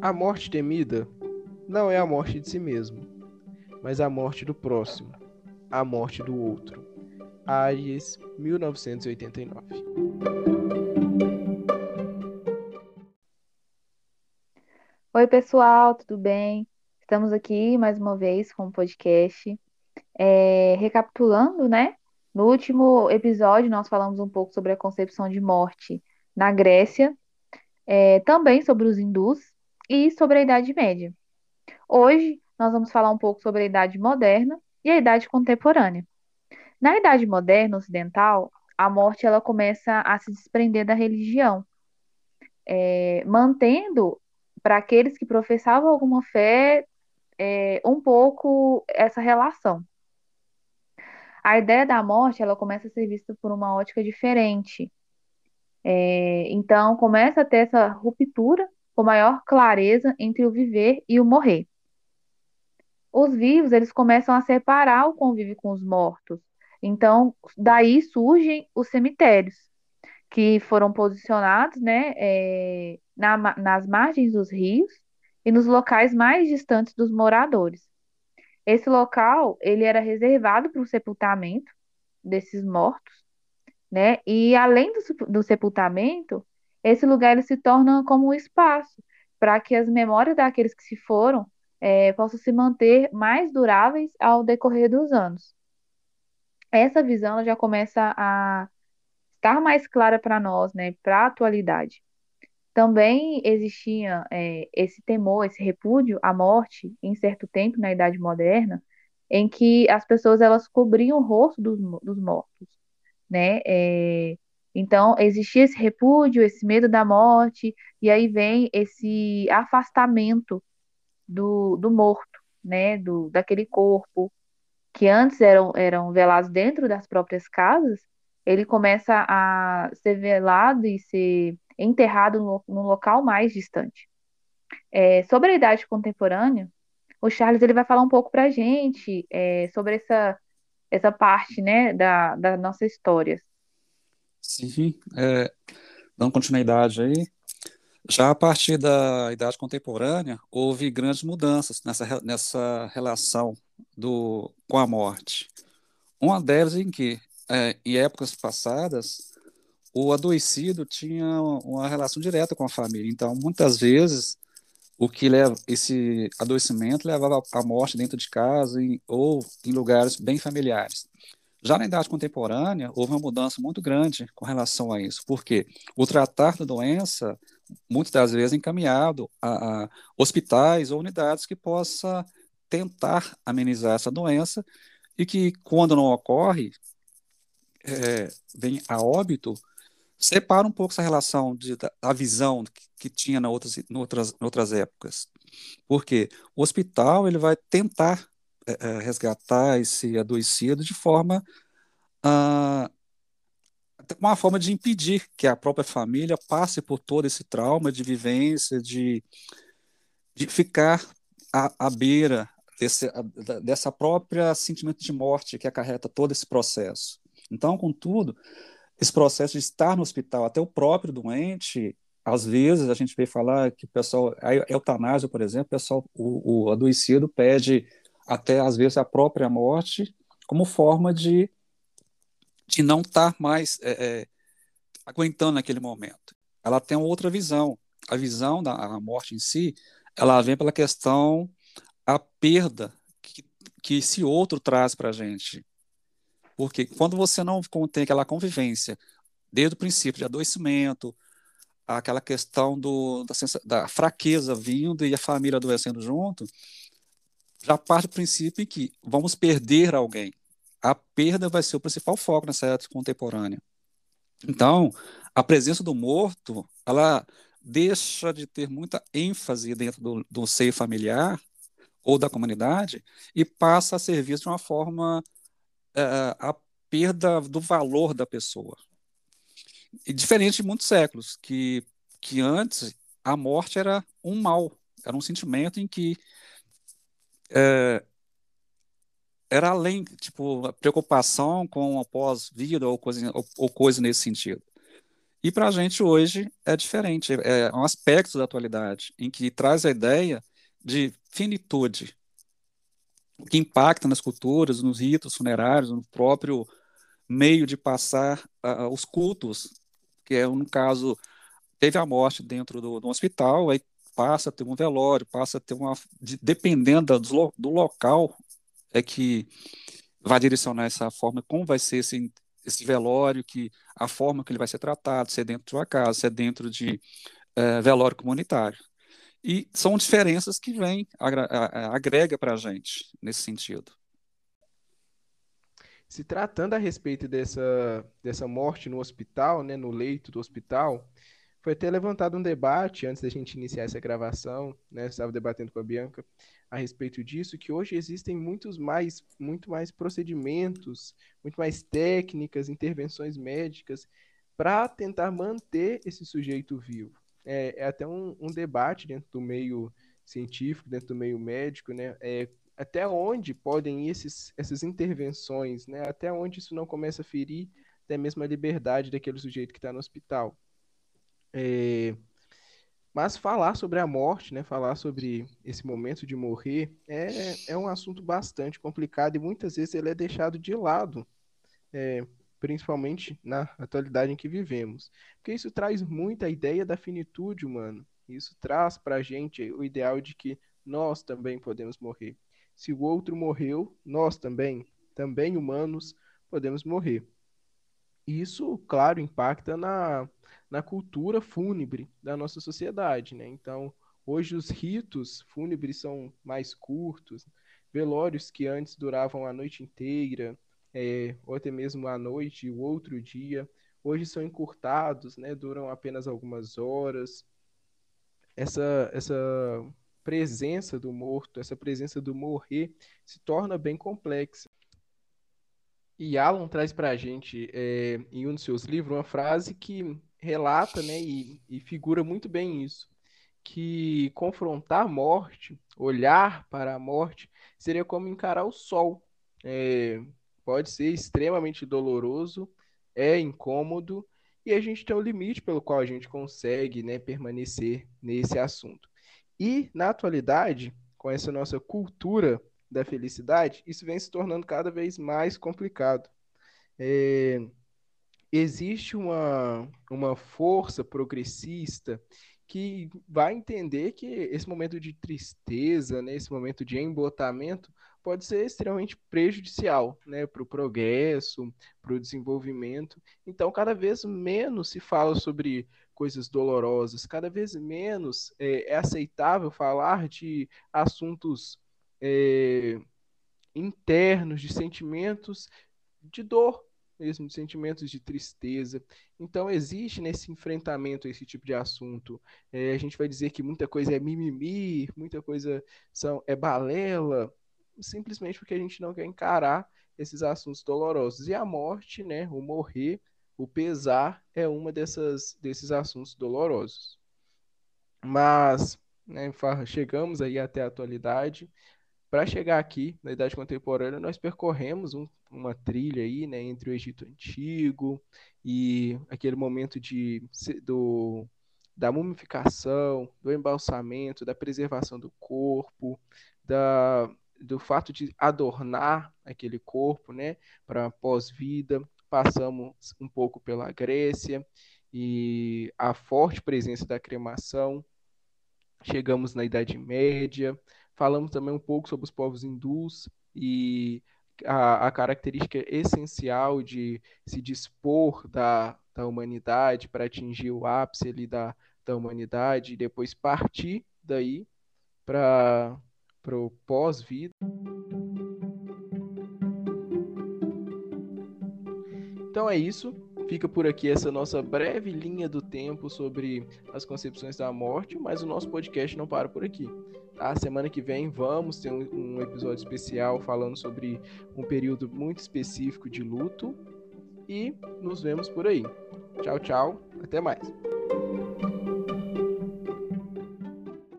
A morte temida não é a morte de si mesmo, mas a morte do próximo, a morte do outro. Aries, 1989. Oi, pessoal, tudo bem? Estamos aqui mais uma vez com o podcast. É, recapitulando, né? No último episódio, nós falamos um pouco sobre a concepção de morte na Grécia, é, também sobre os hindus e sobre a Idade Média. Hoje, nós vamos falar um pouco sobre a Idade Moderna e a Idade Contemporânea. Na Idade Moderna ocidental, a morte ela começa a se desprender da religião, é, mantendo para aqueles que professavam alguma fé é, um pouco essa relação. A ideia da morte ela começa a ser vista por uma ótica diferente. É, então começa a ter essa ruptura com maior clareza entre o viver e o morrer. Os vivos eles começam a separar o convívio com os mortos. Então daí surgem os cemitérios que foram posicionados, né, é, na, nas margens dos rios e nos locais mais distantes dos moradores. Esse local, ele era reservado para o sepultamento desses mortos, né? E além do, do sepultamento, esse lugar ele se torna como um espaço para que as memórias daqueles que se foram é, possam se manter mais duráveis ao decorrer dos anos. Essa visão já começa a estar mais clara para nós, né, para a atualidade. Também existia é, esse temor, esse repúdio à morte em certo tempo na Idade Moderna, em que as pessoas elas cobriam o rosto dos, dos mortos, né? É, então existia esse repúdio, esse medo da morte, e aí vem esse afastamento do, do morto, né? Do, daquele corpo que antes eram, eram velados dentro das próprias casas, ele começa a ser velado e ser enterrado no local mais distante. É, sobre a idade contemporânea, o Charles ele vai falar um pouco para a gente é, sobre essa, essa parte né, da, da nossa história. Sim, é, dando continuidade aí, já a partir da idade contemporânea, houve grandes mudanças nessa, nessa relação do, com a morte. Uma delas em que, é, em épocas passadas, o adoecido tinha uma relação direta com a família. Então, muitas vezes, o que leva esse adoecimento levava à morte dentro de casa em, ou em lugares bem familiares. Já na idade contemporânea, houve uma mudança muito grande com relação a isso, porque o tratar da doença, muitas das vezes, é encaminhado a, a hospitais ou unidades que possa tentar amenizar essa doença e que, quando não ocorre, é, vem a óbito, separa um pouco essa relação de, da, da visão que, que tinha na outras, em outras, em outras épocas. Porque o hospital ele vai tentar é, é, resgatar esse adoecido de forma ah, uma forma de impedir que a própria família passe por todo esse trauma de vivência, de, de ficar à, à beira desse, dessa própria sentimento de morte que acarreta todo esse processo. Então, contudo, esse processo de estar no hospital, até o próprio doente, às vezes a gente vê falar que o pessoal, a eutanásia, por exemplo, o pessoal, o, o adoecido pede até às vezes a própria morte como forma de, de não estar mais é, é, aguentando naquele momento. Ela tem outra visão. A visão da morte em si, ela vem pela questão a perda que, que esse outro traz para a gente. Porque quando você não tem aquela convivência, desde o princípio de adoecimento, aquela questão do, da, da fraqueza vindo e a família adoecendo junto, já parte do princípio que vamos perder alguém. A perda vai ser o principal foco nessa época contemporânea. Então, a presença do morto, ela deixa de ter muita ênfase dentro do, do seio familiar ou da comunidade e passa a ser visto de uma forma uh, a perda do valor da pessoa. E diferente de muitos séculos, que, que antes a morte era um mal, era um sentimento em que é, era além, tipo, preocupação com a pós-vida ou coisa, ou, ou coisa nesse sentido. E para a gente hoje é diferente, é um aspecto da atualidade em que traz a ideia de finitude, que impacta nas culturas, nos ritos funerários, no próprio meio de passar uh, os cultos, que é no caso teve a morte dentro do, do, hospital, aí passa a ter um velório, passa a ter uma dependendo do, do local é que vai direcionar essa forma como vai ser esse esse velório, que a forma que ele vai ser tratado, se é dentro de uma casa, se é dentro de uh, velório comunitário. E são diferenças que vêm, agrega para a gente nesse sentido. Se tratando a respeito dessa, dessa morte no hospital, né, no leito do hospital, foi até levantado um debate antes da gente iniciar essa gravação, né, estava debatendo com a Bianca a respeito disso, que hoje existem muitos mais, muito mais procedimentos, muito mais técnicas, intervenções médicas para tentar manter esse sujeito vivo é, é até um, um, debate dentro do meio científico, dentro do meio médico, né? É, até onde podem ir esses, essas intervenções, né? Até onde isso não começa a ferir até mesmo a liberdade daquele sujeito que está no hospital. É, mas falar sobre a morte, né, falar sobre esse momento de morrer, é, é um assunto bastante complicado e muitas vezes ele é deixado de lado. É, principalmente na atualidade em que vivemos. Porque isso traz muita ideia da finitude humana. Isso traz para a gente o ideal de que nós também podemos morrer. Se o outro morreu, nós também, também humanos, podemos morrer. Isso, claro, impacta na, na cultura fúnebre da nossa sociedade. Né? Então, hoje os ritos fúnebres são mais curtos, velórios que antes duravam a noite inteira, é, ou até mesmo à noite, o outro dia. Hoje são encurtados, né, duram apenas algumas horas. Essa, essa presença do morto, essa presença do morrer, se torna bem complexa. E Alan traz para a gente, é, em um dos seus livros, uma frase que relata né, e, e figura muito bem isso que confrontar a morte, olhar para a morte, seria como encarar o sol. É, pode ser extremamente doloroso, é incômodo, e a gente tem um limite pelo qual a gente consegue né, permanecer nesse assunto. E, na atualidade, com essa nossa cultura da felicidade, isso vem se tornando cada vez mais complicado. É, existe uma, uma força progressista que vai entender que esse momento de tristeza, né, esse momento de embotamento, pode ser extremamente prejudicial né, para o progresso, para o desenvolvimento. Então, cada vez menos se fala sobre coisas dolorosas, cada vez menos é, é aceitável falar de assuntos é, internos, de sentimentos de dor, mesmo de sentimentos de tristeza. Então, existe nesse enfrentamento esse tipo de assunto. É, a gente vai dizer que muita coisa é mimimi, muita coisa são, é balela, simplesmente porque a gente não quer encarar esses assuntos dolorosos. E a morte, né, o morrer, o pesar é uma dessas desses assuntos dolorosos. Mas, né, chegamos aí até a atualidade. Para chegar aqui, na Idade Contemporânea, nós percorremos um, uma trilha aí, né, entre o Egito Antigo e aquele momento de, do, da mumificação, do embalsamento, da preservação do corpo, da, do fato de adornar aquele corpo, né, para pós-vida. Passamos um pouco pela Grécia e a forte presença da cremação. Chegamos na Idade Média. Falamos também um pouco sobre os povos hindus e a, a característica essencial de se dispor da, da humanidade para atingir o ápice ali da, da humanidade e depois partir daí para pro pós-vida. Então é isso. Fica por aqui essa nossa breve linha do tempo sobre as concepções da morte, mas o nosso podcast não para por aqui. A semana que vem vamos ter um, um episódio especial falando sobre um período muito específico de luto e nos vemos por aí. Tchau, tchau. Até mais.